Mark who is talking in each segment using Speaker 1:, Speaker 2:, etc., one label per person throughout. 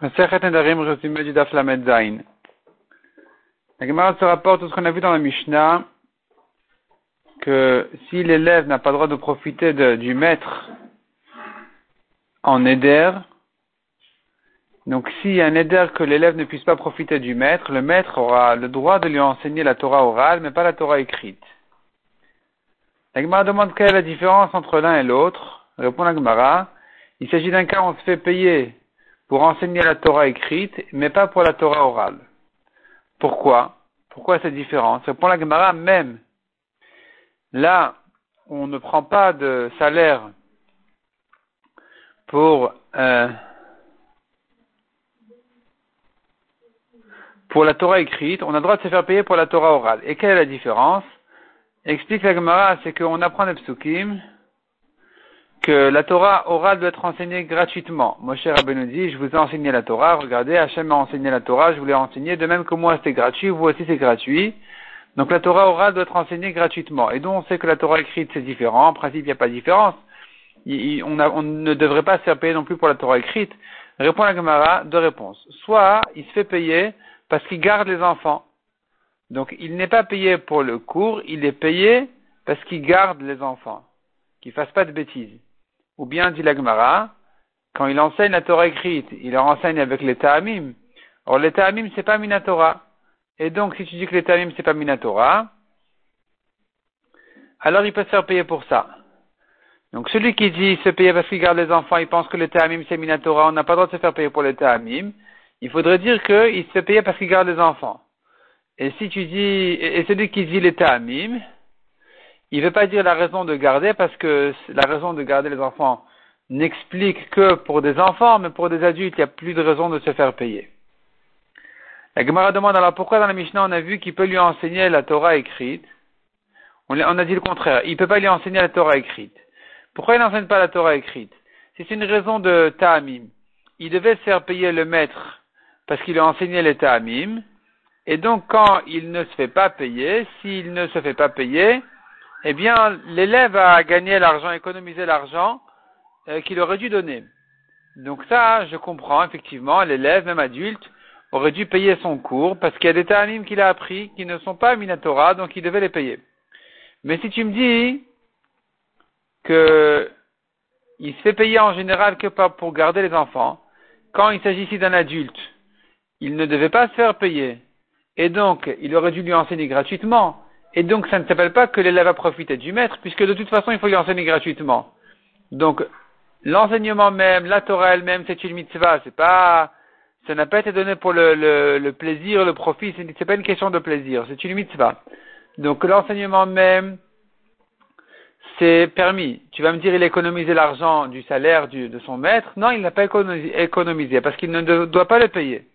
Speaker 1: La Gemara se rapporte tout ce qu'on a vu dans la Mishnah, que si l'élève n'a pas le droit de profiter du maître en éder, donc s'il y a un éder que l'élève ne puisse pas profiter du maître, le maître aura le droit de lui enseigner la Torah orale, mais pas la Torah écrite. La Gemara demande quelle est la différence entre l'un et l'autre. Répond la Gemara, il s'agit d'un cas où on se fait payer pour enseigner la Torah écrite, mais pas pour la Torah orale. Pourquoi? Pourquoi cette différence? Répond la Gemara, même là, on ne prend pas de salaire pour euh, pour la Torah écrite, on a le droit de se faire payer pour la Torah orale. Et quelle est la différence? Explique la Gemara, c'est qu'on apprend les psukim, que la Torah orale doit être enseignée gratuitement. Moshe Rabbeinu dit, je vous ai enseigné la Torah, regardez, Hachem m'a enseigné la Torah, je vous l'ai enseigné, de même que moi c'était gratuit, vous aussi c'est gratuit. Donc la Torah orale doit être enseignée gratuitement. Et donc on sait que la Torah écrite c'est différent, en principe il n'y a pas de différence. on, ne devrait pas se faire payer non plus pour la Torah écrite. Répond la Gemara, deux réponses. Soit il se fait payer parce qu'il garde les enfants. Donc il n'est pas payé pour le cours, il est payé parce qu'il garde les enfants, qu'il ne fasse pas de bêtises. Ou bien, dit l'Agmara, quand il enseigne la Torah écrite, il leur enseigne avec les Ta'amim. Or, les Ta'amim, c'est pas Minatora. Et donc, si tu dis que les Ta'amim, c'est pas Minatora, alors il peut se faire payer pour ça. Donc, celui qui dit se payer parce qu'il garde les enfants, il pense que les Ta'amim, c'est Minatora, on n'a pas le droit de se faire payer pour les Ta'amim. Il faudrait dire qu'il se fait payer parce qu'il garde les enfants. Et si tu dis, et celui qui dit les Ta'amim, il ne veut pas dire la raison de garder parce que la raison de garder les enfants n'explique que pour des enfants, mais pour des adultes, il n'y a plus de raison de se faire payer. La Gemara demande alors pourquoi dans la Mishnah on a vu qu'il peut lui enseigner la Torah écrite. On, a dit le contraire, il ne peut pas lui enseigner la Torah écrite. Pourquoi il n'enseigne pas la Torah écrite? C'est une raison de ta'amim. Il devait se faire payer le maître parce qu'il a enseigné les ta'amim. Et donc quand il ne se fait pas payer, s'il ne se fait pas payer, eh bien, l'élève a gagné l'argent, économisé l'argent euh, qu'il aurait dû donner. Donc ça, je comprends, effectivement, l'élève, même adulte, aurait dû payer son cours parce qu'il y a des ta'amim qu'il a appris qui ne sont pas Minatora, donc il devait les payer. Mais si tu me dis que il se fait payer en général que pour garder les enfants, quand il s'agit ici d'un adulte, il ne devait pas se faire payer. Et donc, il aurait dû lui enseigner gratuitement. Et donc, ça ne s'appelle pas que l'élève a profité du maître, puisque de toute façon, il faut lui enseigner gratuitement. Donc, l'enseignement même, la Torah elle-même, c'est une mitzvah. C'est pas, ça n'a pas été donné pour le, le, le plaisir, le profit. C'est pas une question de plaisir. C'est une mitzvah. Donc, l'enseignement même, c'est permis. Tu vas me dire, il a économisé l'argent du salaire de son maître. Non, il n'a pas économisé, parce qu'il ne doit pas le payer.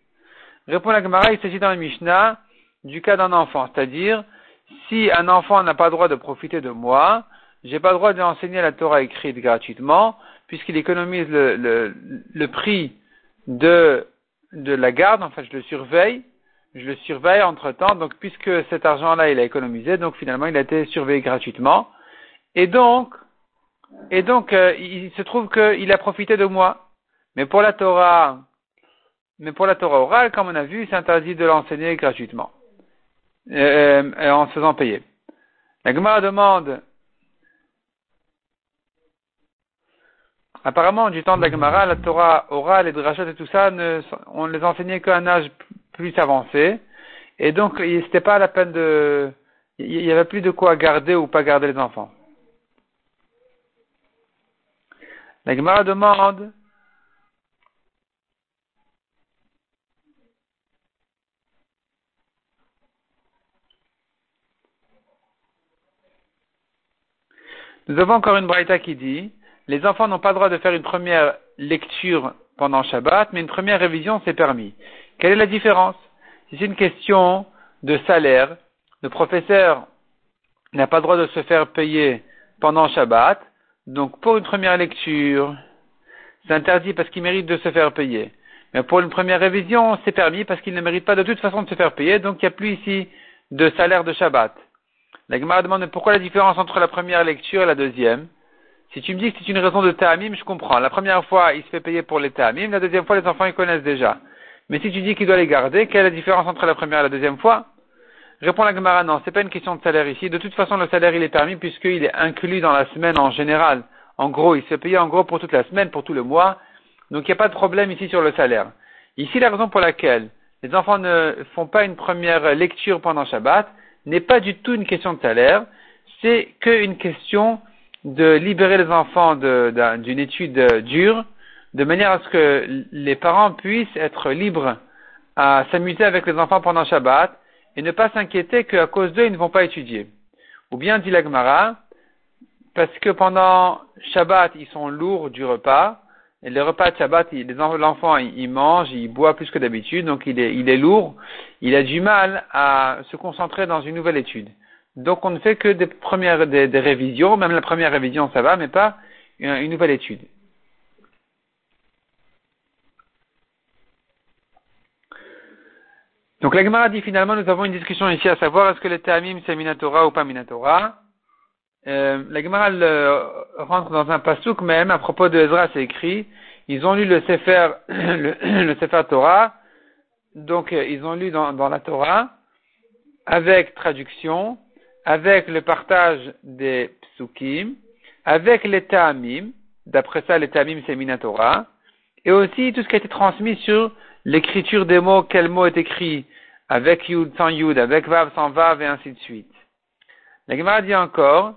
Speaker 1: Répond la Gemara, il s'agit dans le Mishnah du cas d'un enfant, c'est-à-dire, si un enfant n'a pas le droit de profiter de moi, j'ai pas le droit d'enseigner la Torah écrite gratuitement, puisqu'il économise le, le, le, prix de, de la garde, en fait, je le surveille, je le surveille entre temps, donc puisque cet argent-là, il a économisé, donc finalement, il a été surveillé gratuitement, et donc, et donc, euh, il se trouve qu'il a profité de moi. Mais pour la Torah, mais pour la Torah orale, comme on a vu, c'est interdit de l'enseigner gratuitement. Euh, euh, en se faisant payer. La Gemara demande, apparemment du temps de la Gemara, la Torah orale et Drachat et tout ça, ne, on les enseignait qu'à un âge plus avancé, et donc c'était pas la peine de, il y avait plus de quoi garder ou pas garder les enfants. La Gemara demande, Nous avons encore une braïta qui dit, les enfants n'ont pas le droit de faire une première lecture pendant Shabbat, mais une première révision c'est permis. Quelle est la différence? C'est une question de salaire, le professeur n'a pas le droit de se faire payer pendant Shabbat, donc pour une première lecture, c'est interdit parce qu'il mérite de se faire payer. Mais pour une première révision, c'est permis parce qu'il ne mérite pas de toute façon de se faire payer, donc il n'y a plus ici de salaire de Shabbat. La Gemara demande pourquoi la différence entre la première lecture et la deuxième? Si tu me dis que c'est une raison de ta'amim, je comprends. La première fois, il se fait payer pour les ta'amim, la deuxième fois, les enfants, ils connaissent déjà. Mais si tu dis qu'il doit les garder, quelle est la différence entre la première et la deuxième fois? Répond la Gemara, non, c'est pas une question de salaire ici. De toute façon, le salaire, il est permis puisqu'il est inclus dans la semaine en général. En gros, il se fait payer en gros pour toute la semaine, pour tout le mois. Donc, il n'y a pas de problème ici sur le salaire. Ici, la raison pour laquelle les enfants ne font pas une première lecture pendant Shabbat n'est pas du tout une question de salaire. C'est qu'une question de libérer les enfants d'une étude dure, de manière à ce que les parents puissent être libres à s'amuser avec les enfants pendant Shabbat et ne pas s'inquiéter qu'à cause d'eux, ils ne vont pas étudier. Ou bien, dit l'Agmara, parce que pendant Shabbat, ils sont lourds du repas, et les repas de Shabbat, l'enfant, il, mange, il boit plus que d'habitude, donc il est, il est lourd, il a du mal à se concentrer dans une nouvelle étude. Donc on ne fait que des premières des, révisions, même la première révision ça va, mais pas une, nouvelle étude. Donc la Gemara dit finalement nous avons une discussion ici à savoir est-ce que le Ta'amim c'est Minatora ou pas Minatora? Euh, la Gemara rentre dans un pasouk même à propos de Ezra c'est écrit ils ont lu le Sefer le, Sefer Torah. Donc euh, ils ont lu dans, dans la Torah avec traduction avec le partage des psukim, avec les ta'amim, d'après ça les ta'amim c'est Minatora, et aussi tout ce qui a été transmis sur l'écriture des mots, quel mot est écrit avec Yud sans Yud, avec Vav sans Vav, et ainsi de suite. La Gemara dit encore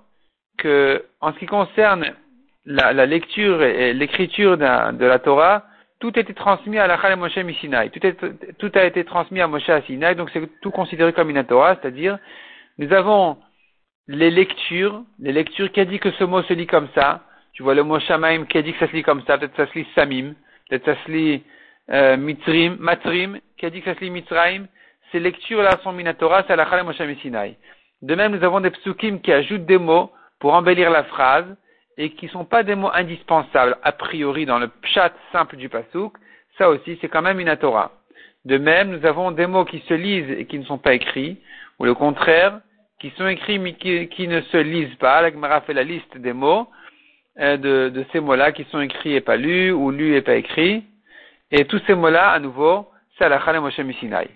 Speaker 1: que, en ce qui concerne la, lecture et l'écriture de la Torah, tout été transmis à la Chal Moshe Mishinai. Tout, tout, a été transmis à Moshe à Sinai, donc c'est tout considéré comme une Torah, c'est-à-dire nous avons les lectures, les lectures qui a dit que ce mot se lit comme ça. Tu vois le mot shamaim qui a dit que ça se lit comme ça, peut-être ça se lit samim, peut-être ça se lit euh, mitrim, matrim, qui a dit que ça se lit mitraim. Ces lectures-là sont minatora, c'est la Moshe Sinai. De même, nous avons des psukim qui ajoutent des mots pour embellir la phrase et qui ne sont pas des mots indispensables a priori dans le pshat simple du pasuk. Ça aussi, c'est quand même une Torah. De même, nous avons des mots qui se lisent et qui ne sont pas écrits, ou le contraire, qui sont écrits mais qui, ne se lisent pas. La Gemara fait la liste des mots, euh, de, ces mots-là qui sont écrits et pas lus, ou lus et pas écrits. Et tous ces mots-là, à nouveau, c'est la Moshe Mishinai.